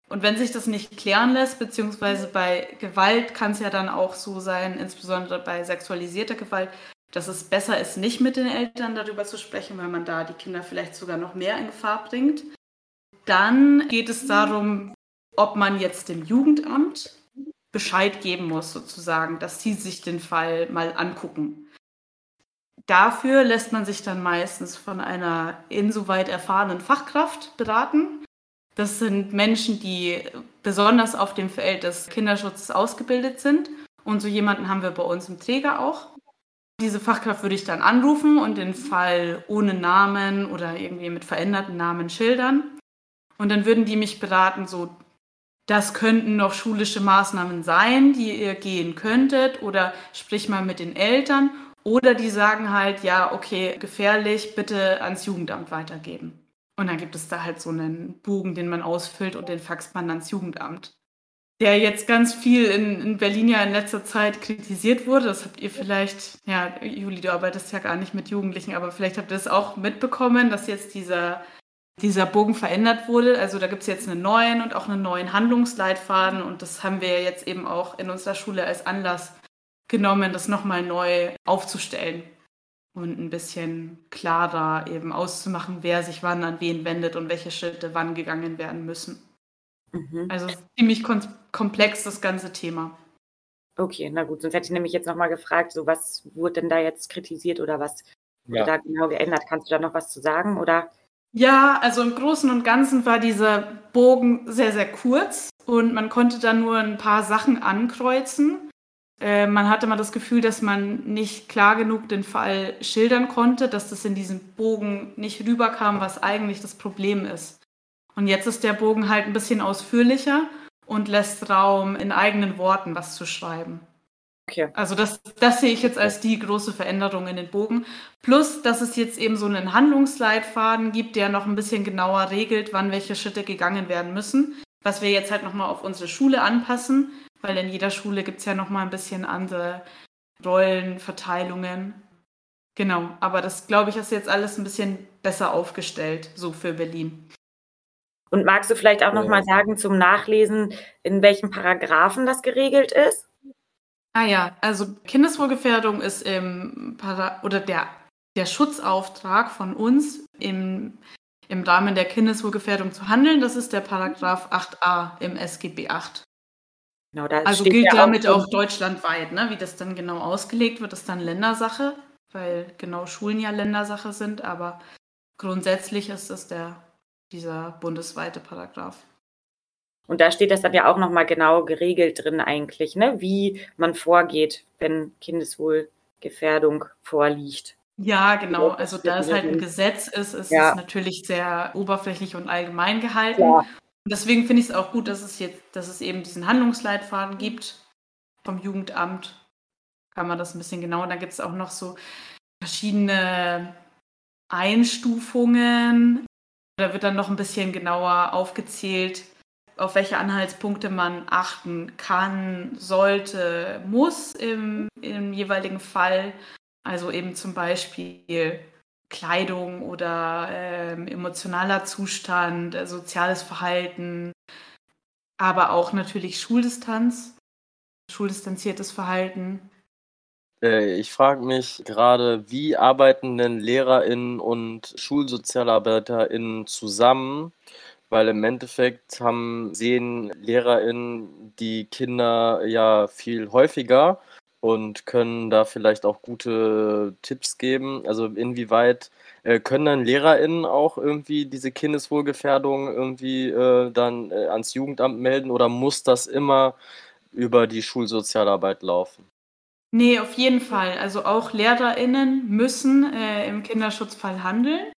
Und wenn sich das nicht klären lässt, beziehungsweise bei Gewalt kann es ja dann auch so sein, insbesondere bei sexualisierter Gewalt, dass es besser ist, nicht mit den Eltern darüber zu sprechen, weil man da die Kinder vielleicht sogar noch mehr in Gefahr bringt. Dann geht es darum, ob man jetzt dem Jugendamt Bescheid geben muss, sozusagen, dass sie sich den Fall mal angucken. Dafür lässt man sich dann meistens von einer insoweit erfahrenen Fachkraft beraten. Das sind Menschen, die besonders auf dem Feld des Kinderschutzes ausgebildet sind. Und so jemanden haben wir bei uns im Träger auch. Diese Fachkraft würde ich dann anrufen und den Fall ohne Namen oder irgendwie mit veränderten Namen schildern. Und dann würden die mich beraten, so, das könnten noch schulische Maßnahmen sein, die ihr gehen könntet oder sprich mal mit den Eltern. Oder die sagen halt, ja, okay, gefährlich, bitte ans Jugendamt weitergeben. Und dann gibt es da halt so einen Bogen, den man ausfüllt und den faxt man ans Jugendamt. Der jetzt ganz viel in, in Berlin ja in letzter Zeit kritisiert wurde. Das habt ihr vielleicht, ja, Juli, du arbeitest ja gar nicht mit Jugendlichen, aber vielleicht habt ihr das auch mitbekommen, dass jetzt dieser, dieser Bogen verändert wurde. Also da gibt es jetzt einen neuen und auch einen neuen Handlungsleitfaden und das haben wir jetzt eben auch in unserer Schule als Anlass genommen, das nochmal neu aufzustellen und ein bisschen klarer eben auszumachen, wer sich wann an wen wendet und welche Schritte wann gegangen werden müssen. Mhm. Also ziemlich komplex das ganze Thema. Okay, na gut, sonst hätte ich nämlich jetzt nochmal gefragt, so was wurde denn da jetzt kritisiert oder was ja. wurde da genau geändert? Kannst du da noch was zu sagen oder? Ja, also im Großen und Ganzen war dieser Bogen sehr, sehr kurz und man konnte da nur ein paar Sachen ankreuzen. Äh, man hatte mal das Gefühl, dass man nicht klar genug den Fall schildern konnte, dass das in diesem Bogen nicht rüberkam, was eigentlich das Problem ist. Und jetzt ist der Bogen halt ein bisschen ausführlicher und lässt Raum, in eigenen Worten was zu schreiben. Okay. Also das, das sehe ich jetzt als die große Veränderung in den Bogen. Plus, dass es jetzt eben so einen Handlungsleitfaden gibt, der noch ein bisschen genauer regelt, wann welche Schritte gegangen werden müssen. Was wir jetzt halt nochmal auf unsere Schule anpassen, weil in jeder Schule gibt es ja nochmal ein bisschen andere Rollenverteilungen. Genau, aber das glaube ich ist jetzt alles ein bisschen besser aufgestellt, so für Berlin. Und magst du vielleicht auch nochmal sagen zum Nachlesen, in welchen Paragraphen das geregelt ist? Ah ja, also Kindeswohlgefährdung ist im Para oder der, der Schutzauftrag von uns im, im Rahmen der Kindeswohlgefährdung zu handeln. Das ist der Paragraph 8a im SGB 8. Genau, also gilt damit auch, auch deutschlandweit, ne? Wie das dann genau ausgelegt wird, ist dann Ländersache, weil genau Schulen ja Ländersache sind, aber grundsätzlich ist das der, dieser bundesweite Paragraph. Und da steht das dann ja auch nochmal genau geregelt drin eigentlich, ne? wie man vorgeht, wenn Kindeswohlgefährdung vorliegt. Ja, genau. Also da es halt ein Gesetz ist, ist ja. es natürlich sehr oberflächlich und allgemein gehalten. Ja. Deswegen finde ich es auch gut, dass es jetzt, dass es eben diesen Handlungsleitfaden gibt vom Jugendamt. Kann man das ein bisschen genauer. Da gibt es auch noch so verschiedene Einstufungen. Da wird dann noch ein bisschen genauer aufgezählt, auf welche Anhaltspunkte man achten kann, sollte, muss im, im jeweiligen Fall. Also eben zum Beispiel Kleidung oder ähm, emotionaler Zustand, äh, soziales Verhalten, aber auch natürlich Schuldistanz, schuldistanziertes Verhalten. Äh, ich frage mich gerade, wie arbeiten denn LehrerInnen und SchulsozialarbeiterInnen zusammen? Weil im Endeffekt haben, sehen LehrerInnen die Kinder ja viel häufiger und können da vielleicht auch gute Tipps geben. Also inwieweit äh, können dann LehrerInnen auch irgendwie diese Kindeswohlgefährdung irgendwie äh, dann äh, ans Jugendamt melden oder muss das immer über die Schulsozialarbeit laufen? Nee, auf jeden Fall. Also auch LehrerInnen müssen äh, im Kinderschutzfall handeln.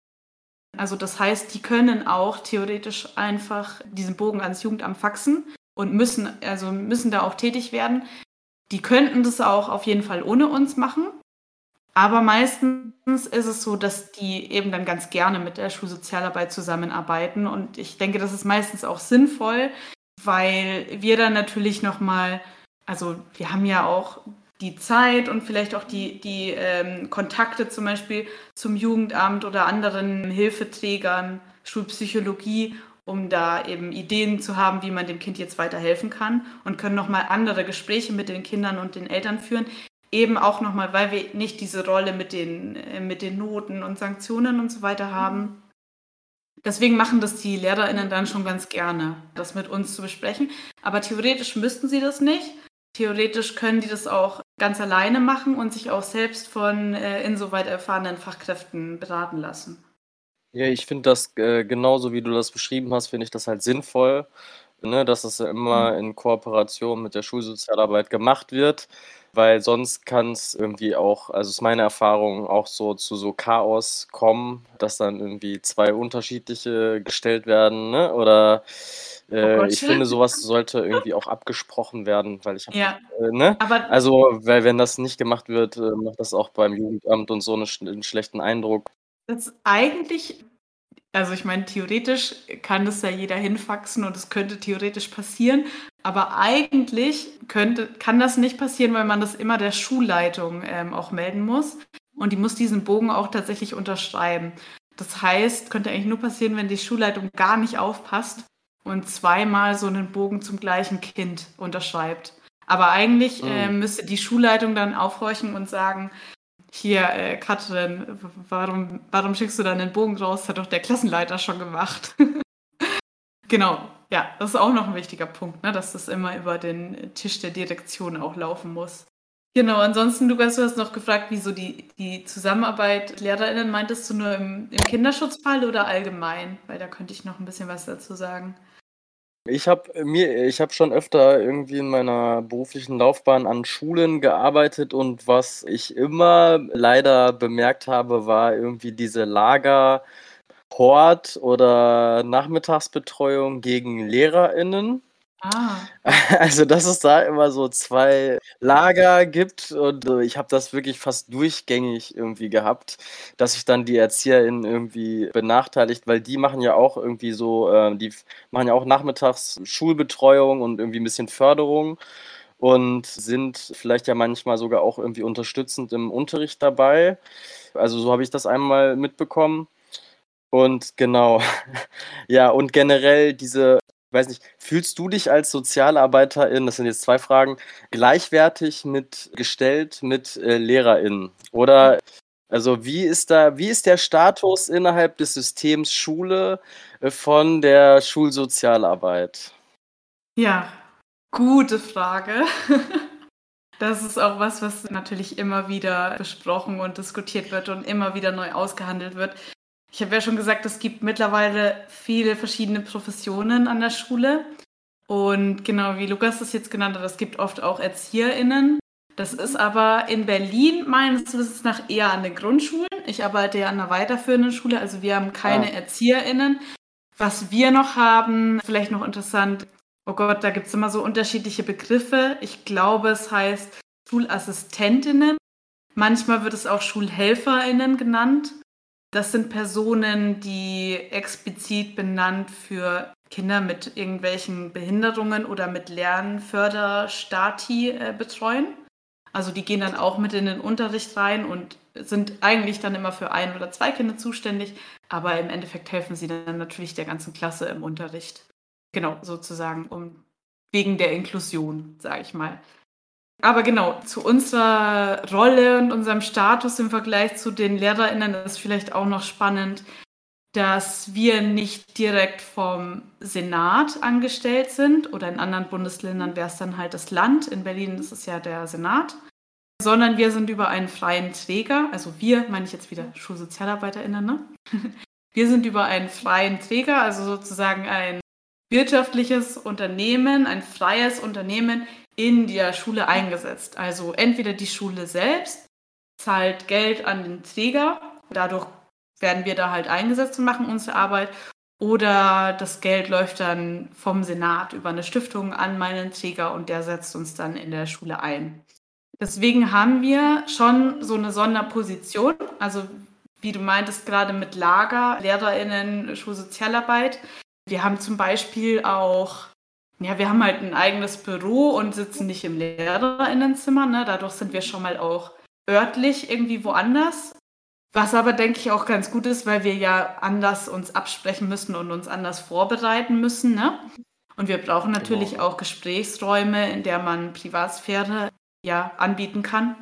Also das heißt, die können auch theoretisch einfach diesen Bogen ans Jugendamt faxen und müssen, also müssen da auch tätig werden. Die könnten das auch auf jeden Fall ohne uns machen. Aber meistens ist es so, dass die eben dann ganz gerne mit der Schulsozialarbeit zusammenarbeiten. Und ich denke, das ist meistens auch sinnvoll, weil wir dann natürlich nochmal, also wir haben ja auch die Zeit und vielleicht auch die, die ähm, Kontakte zum Beispiel zum Jugendamt oder anderen Hilfeträgern, Schulpsychologie um da eben Ideen zu haben, wie man dem Kind jetzt weiterhelfen kann und können nochmal andere Gespräche mit den Kindern und den Eltern führen. Eben auch nochmal, weil wir nicht diese Rolle mit den, äh, mit den Noten und Sanktionen und so weiter haben. Deswegen machen das die LehrerInnen dann schon ganz gerne, das mit uns zu besprechen. Aber theoretisch müssten sie das nicht. Theoretisch können die das auch ganz alleine machen und sich auch selbst von äh, insoweit erfahrenen Fachkräften beraten lassen. Ja, ich finde das äh, genauso wie du das beschrieben hast, finde ich das halt sinnvoll, ne, dass das immer mhm. in Kooperation mit der Schulsozialarbeit gemacht wird. weil sonst kann es irgendwie auch, also ist meine Erfahrung, auch so zu so Chaos kommen, dass dann irgendwie zwei unterschiedliche gestellt werden, ne? Oder äh, oh ich finde, sowas sollte irgendwie auch abgesprochen werden, weil ich habe, ja, äh, ne? also, weil wenn das nicht gemacht wird, äh, macht das auch beim Jugendamt und so eine, einen schlechten Eindruck. Das eigentlich also ich meine, theoretisch kann das ja jeder hinfaxen und es könnte theoretisch passieren. Aber eigentlich könnte, kann das nicht passieren, weil man das immer der Schulleitung ähm, auch melden muss. Und die muss diesen Bogen auch tatsächlich unterschreiben. Das heißt, könnte eigentlich nur passieren, wenn die Schulleitung gar nicht aufpasst und zweimal so einen Bogen zum gleichen Kind unterschreibt. Aber eigentlich äh, müsste die Schulleitung dann aufhorchen und sagen, hier, äh, Katrin, warum, warum schickst du dann den Bogen raus? Hat doch der Klassenleiter schon gemacht. genau, ja, das ist auch noch ein wichtiger Punkt, ne, dass das immer über den Tisch der Direktion auch laufen muss. Genau, ansonsten, Lukas, du hast noch gefragt, wieso die, die Zusammenarbeit LehrerInnen meintest du nur im, im Kinderschutzfall oder allgemein? Weil da könnte ich noch ein bisschen was dazu sagen. Ich habe mir ich habe schon öfter irgendwie in meiner beruflichen Laufbahn an Schulen gearbeitet und was ich immer leider bemerkt habe, war irgendwie diese Lager Hort oder Nachmittagsbetreuung gegen LehrerInnen. Ah. Also, dass es da immer so zwei Lager gibt und, äh, ich habe das wirklich fast durchgängig irgendwie gehabt, dass sich dann die ErzieherInnen irgendwie benachteiligt, weil die machen ja auch irgendwie so äh, die machen ja auch nachmittags Schulbetreuung und irgendwie ein bisschen Förderung und sind vielleicht ja manchmal sogar auch irgendwie unterstützend im Unterricht dabei. Also, so habe ich das einmal mitbekommen. Und genau. Ja, und generell diese weiß nicht, fühlst du dich als Sozialarbeiterin, das sind jetzt zwei Fragen, gleichwertig mit gestellt mit äh, LehrerInnen? Oder also wie ist da, wie ist der Status innerhalb des Systems Schule äh, von der Schulsozialarbeit? Ja, gute Frage. Das ist auch was, was natürlich immer wieder besprochen und diskutiert wird und immer wieder neu ausgehandelt wird. Ich habe ja schon gesagt, es gibt mittlerweile viele verschiedene Professionen an der Schule. Und genau wie Lukas das jetzt genannt hat, es gibt oft auch ErzieherInnen. Das ist aber in Berlin meines Wissens nach eher an den Grundschulen. Ich arbeite ja an einer weiterführenden Schule, also wir haben keine ja. ErzieherInnen. Was wir noch haben, vielleicht noch interessant, oh Gott, da gibt es immer so unterschiedliche Begriffe. Ich glaube, es heißt Schulassistentinnen. Manchmal wird es auch SchulhelferInnen genannt. Das sind Personen, die explizit benannt für Kinder mit irgendwelchen Behinderungen oder mit Lernförderstati äh, betreuen. Also die gehen dann auch mit in den Unterricht rein und sind eigentlich dann immer für ein oder zwei Kinder zuständig, aber im Endeffekt helfen sie dann natürlich der ganzen Klasse im Unterricht. Genau, sozusagen, um wegen der Inklusion, sage ich mal. Aber genau, zu unserer Rolle und unserem Status im Vergleich zu den LehrerInnen ist vielleicht auch noch spannend, dass wir nicht direkt vom Senat angestellt sind oder in anderen Bundesländern wäre es dann halt das Land. In Berlin ist es ja der Senat, sondern wir sind über einen freien Träger, also wir meine ich jetzt wieder SchulsozialarbeiterInnen, ne? Wir sind über einen freien Träger, also sozusagen ein wirtschaftliches Unternehmen, ein freies Unternehmen in der Schule eingesetzt. Also entweder die Schule selbst zahlt Geld an den Träger, dadurch werden wir da halt eingesetzt und machen unsere Arbeit, oder das Geld läuft dann vom Senat über eine Stiftung an meinen Träger und der setzt uns dann in der Schule ein. Deswegen haben wir schon so eine Sonderposition, also wie du meintest, gerade mit Lager, LehrerInnen, Schulsozialarbeit. Wir haben zum Beispiel auch ja, wir haben halt ein eigenes Büro und sitzen nicht im Lehrerinnenzimmer. Ne? Dadurch sind wir schon mal auch örtlich irgendwie woanders. Was aber, denke ich, auch ganz gut ist, weil wir ja anders uns absprechen müssen und uns anders vorbereiten müssen. Ne? Und wir brauchen natürlich genau. auch Gesprächsräume, in der man Privatsphäre ja anbieten kann.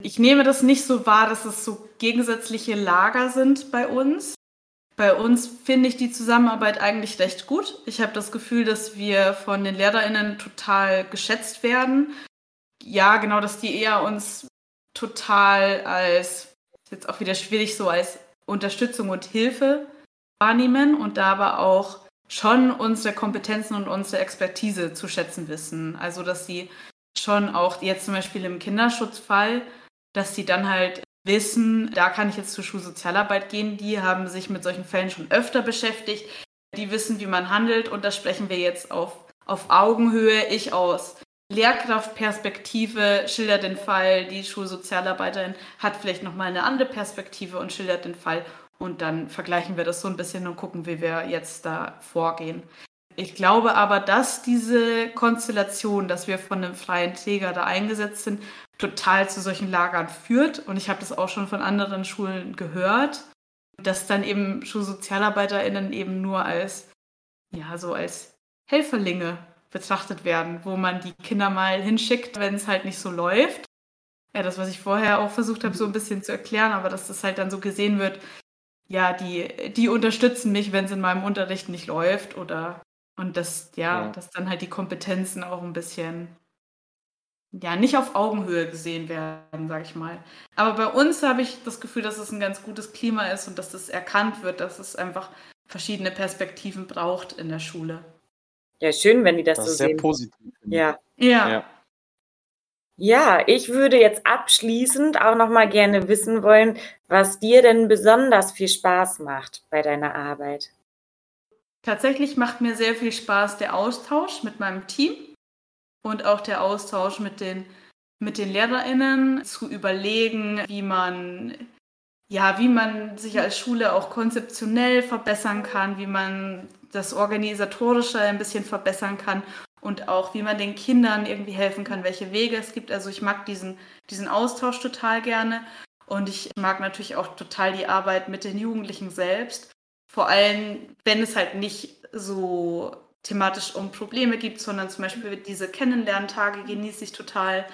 Ich nehme das nicht so wahr, dass es so gegensätzliche Lager sind bei uns. Bei uns finde ich die Zusammenarbeit eigentlich recht gut. Ich habe das Gefühl, dass wir von den LehrerInnen total geschätzt werden. Ja, genau, dass die eher uns total als, ist jetzt auch wieder schwierig, so als Unterstützung und Hilfe wahrnehmen und da aber auch schon unsere Kompetenzen und unsere Expertise zu schätzen wissen. Also, dass sie schon auch jetzt zum Beispiel im Kinderschutzfall, dass sie dann halt wissen, da kann ich jetzt zur Schulsozialarbeit gehen. Die haben sich mit solchen Fällen schon öfter beschäftigt. Die wissen, wie man handelt und das sprechen wir jetzt auf, auf Augenhöhe. Ich aus Lehrkraftperspektive schildert den Fall, die Schulsozialarbeiterin hat vielleicht nochmal eine andere Perspektive und schildert den Fall und dann vergleichen wir das so ein bisschen und gucken, wie wir jetzt da vorgehen. Ich glaube aber, dass diese Konstellation, dass wir von einem freien Träger da eingesetzt sind, total zu solchen Lagern führt. Und ich habe das auch schon von anderen Schulen gehört, dass dann eben SchulsozialarbeiterInnen eben nur als, ja, so als Helferlinge betrachtet werden, wo man die Kinder mal hinschickt, wenn es halt nicht so läuft. Ja, das, was ich vorher auch versucht habe, so ein bisschen zu erklären, aber dass das halt dann so gesehen wird, ja, die, die unterstützen mich, wenn es in meinem Unterricht nicht läuft oder und dass, ja, ja, dass dann halt die Kompetenzen auch ein bisschen, ja, nicht auf Augenhöhe gesehen werden, sag ich mal. Aber bei uns habe ich das Gefühl, dass es ein ganz gutes Klima ist und dass das erkannt wird, dass es einfach verschiedene Perspektiven braucht in der Schule. Ja, schön, wenn die das, das so ist sehr sehen. positiv. Ja. Ja. ja. Ja, ich würde jetzt abschließend auch noch mal gerne wissen wollen, was dir denn besonders viel Spaß macht bei deiner Arbeit. Tatsächlich macht mir sehr viel Spaß der Austausch mit meinem Team und auch der Austausch mit den, mit den LehrerInnen zu überlegen, wie man, ja, wie man sich als Schule auch konzeptionell verbessern kann, wie man das Organisatorische ein bisschen verbessern kann und auch wie man den Kindern irgendwie helfen kann, welche Wege es gibt. Also ich mag diesen, diesen Austausch total gerne und ich mag natürlich auch total die Arbeit mit den Jugendlichen selbst. Vor allem, wenn es halt nicht so thematisch um Probleme gibt, sondern zum Beispiel diese Kennenlerntage genieße ich total,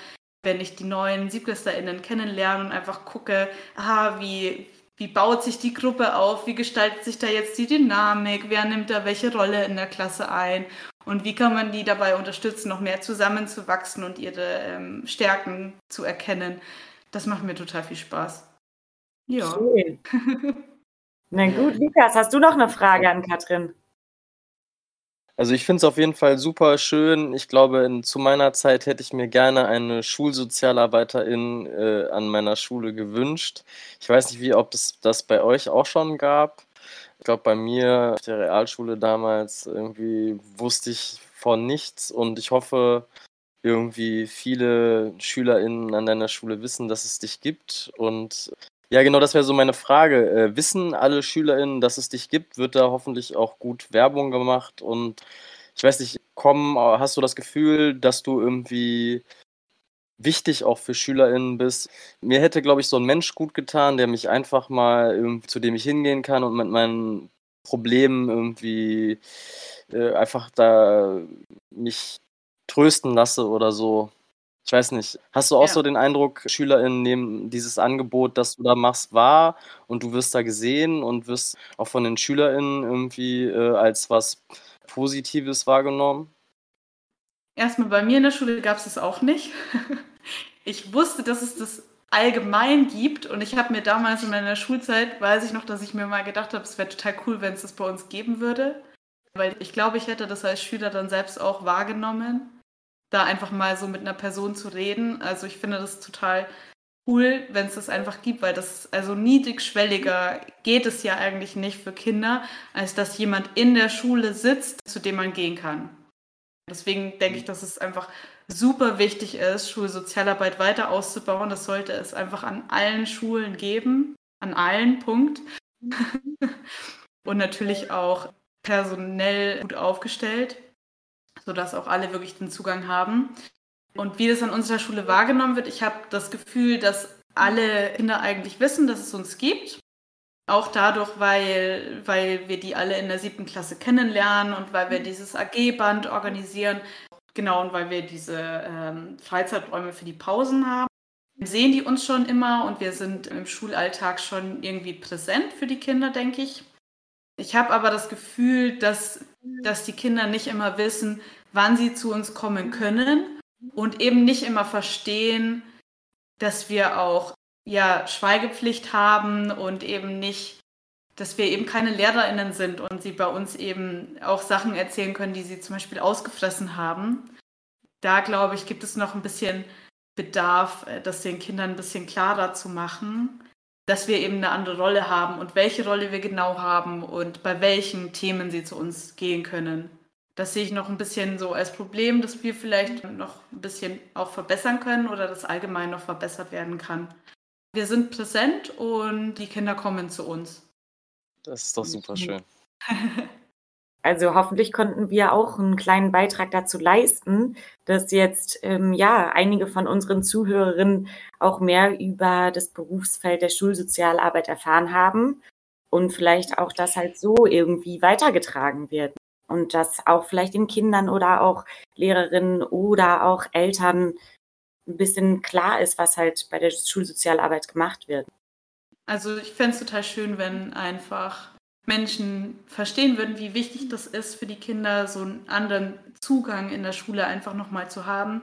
wenn ich die neuen SiebklässlerInnen kennenlerne und einfach gucke, aha, wie, wie baut sich die Gruppe auf, wie gestaltet sich da jetzt die Dynamik, wer nimmt da welche Rolle in der Klasse ein und wie kann man die dabei unterstützen, noch mehr zusammenzuwachsen und ihre ähm, Stärken zu erkennen. Das macht mir total viel Spaß. Ja. Schön. Na gut, Lukas, hast du noch eine Frage an Katrin? Also ich finde es auf jeden Fall super schön. Ich glaube, in, zu meiner Zeit hätte ich mir gerne eine Schulsozialarbeiterin äh, an meiner Schule gewünscht. Ich weiß nicht, wie, ob es das bei euch auch schon gab. Ich glaube, bei mir auf der Realschule damals irgendwie wusste ich von nichts und ich hoffe, irgendwie viele SchülerInnen an deiner Schule wissen, dass es dich gibt. Und ja, genau, das wäre so meine Frage. Äh, wissen alle SchülerInnen, dass es dich gibt? Wird da hoffentlich auch gut Werbung gemacht? Und ich weiß nicht, komm, hast du das Gefühl, dass du irgendwie wichtig auch für SchülerInnen bist. Mir hätte, glaube ich, so ein Mensch gut getan, der mich einfach mal zu dem ich hingehen kann und mit meinen Problemen irgendwie äh, einfach da mich trösten lasse oder so. Ich weiß nicht. Hast du auch ja. so den Eindruck, SchülerInnen nehmen dieses Angebot, das du da machst, wahr und du wirst da gesehen und wirst auch von den SchülerInnen irgendwie äh, als was Positives wahrgenommen? Erstmal bei mir in der Schule gab es das auch nicht. ich wusste, dass es das allgemein gibt und ich habe mir damals in meiner Schulzeit, weiß ich noch, dass ich mir mal gedacht habe, es wäre total cool, wenn es das bei uns geben würde. Weil ich glaube, ich hätte das als Schüler dann selbst auch wahrgenommen, da einfach mal so mit einer Person zu reden. Also ich finde das total cool, wenn es das einfach gibt, weil das also niedrigschwelliger geht es ja eigentlich nicht für Kinder, als dass jemand in der Schule sitzt, zu dem man gehen kann. Deswegen denke ich, dass es einfach super wichtig ist, Schulsozialarbeit weiter auszubauen. Das sollte es einfach an allen Schulen geben, an allen Punkt. Und natürlich auch personell gut aufgestellt, sodass auch alle wirklich den Zugang haben. Und wie das an unserer Schule wahrgenommen wird, ich habe das Gefühl, dass alle Kinder eigentlich wissen, dass es uns gibt. Auch dadurch, weil, weil wir die alle in der siebten Klasse kennenlernen und weil wir dieses AG-Band organisieren. Genau, und weil wir diese ähm, Freizeiträume für die Pausen haben. Sehen die uns schon immer und wir sind im Schulalltag schon irgendwie präsent für die Kinder, denke ich. Ich habe aber das Gefühl, dass, dass die Kinder nicht immer wissen, wann sie zu uns kommen können und eben nicht immer verstehen, dass wir auch ja, Schweigepflicht haben und eben nicht, dass wir eben keine LehrerInnen sind und sie bei uns eben auch Sachen erzählen können, die sie zum Beispiel ausgefressen haben. da glaube ich, gibt es noch ein bisschen Bedarf, äh, das den Kindern ein bisschen klarer zu machen, dass wir eben eine andere Rolle haben und welche Rolle wir genau haben und bei welchen Themen sie zu uns gehen können. Das sehe ich noch ein bisschen so als Problem, dass wir vielleicht noch ein bisschen auch verbessern können oder das allgemein noch verbessert werden kann. Wir sind präsent und die Kinder kommen zu uns. Das ist doch super schön. Also hoffentlich konnten wir auch einen kleinen Beitrag dazu leisten, dass jetzt ähm, ja einige von unseren Zuhörerinnen auch mehr über das Berufsfeld der Schulsozialarbeit erfahren haben und vielleicht auch das halt so irgendwie weitergetragen wird und dass auch vielleicht den Kindern oder auch Lehrerinnen oder auch Eltern ein bisschen klar ist, was halt bei der Schulsozialarbeit gemacht wird. Also ich fände es total schön, wenn einfach Menschen verstehen würden, wie wichtig das ist für die Kinder, so einen anderen Zugang in der Schule einfach nochmal zu haben.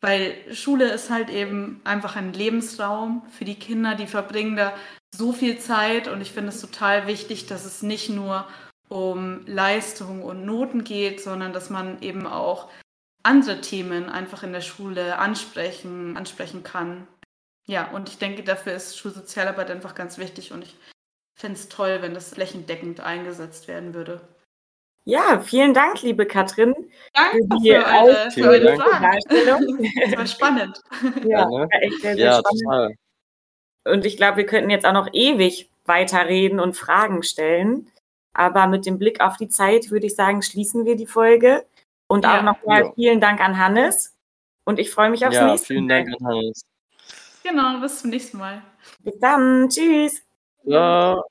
Weil Schule ist halt eben einfach ein Lebensraum für die Kinder, die verbringen da so viel Zeit und ich finde es total wichtig, dass es nicht nur um Leistung und Noten geht, sondern dass man eben auch andere Themen einfach in der Schule ansprechen, ansprechen kann. Ja, und ich denke, dafür ist Schulsozialarbeit einfach ganz wichtig und ich fände es toll, wenn das flächendeckend eingesetzt werden würde. Ja, vielen Dank, liebe Katrin. Danke für, die für eure, für eure Fragen. Das war spannend. Ja, war echt sehr, sehr ja spannend. Total. Und ich glaube, wir könnten jetzt auch noch ewig weiterreden und Fragen stellen. Aber mit dem Blick auf die Zeit würde ich sagen, schließen wir die Folge. Und ja. auch nochmal ja. vielen Dank an Hannes. Und ich freue mich aufs ja, nächste Mal. Ja, vielen Dank an Hannes. Genau, bis zum nächsten Mal. Bis dann. Tschüss. Ja.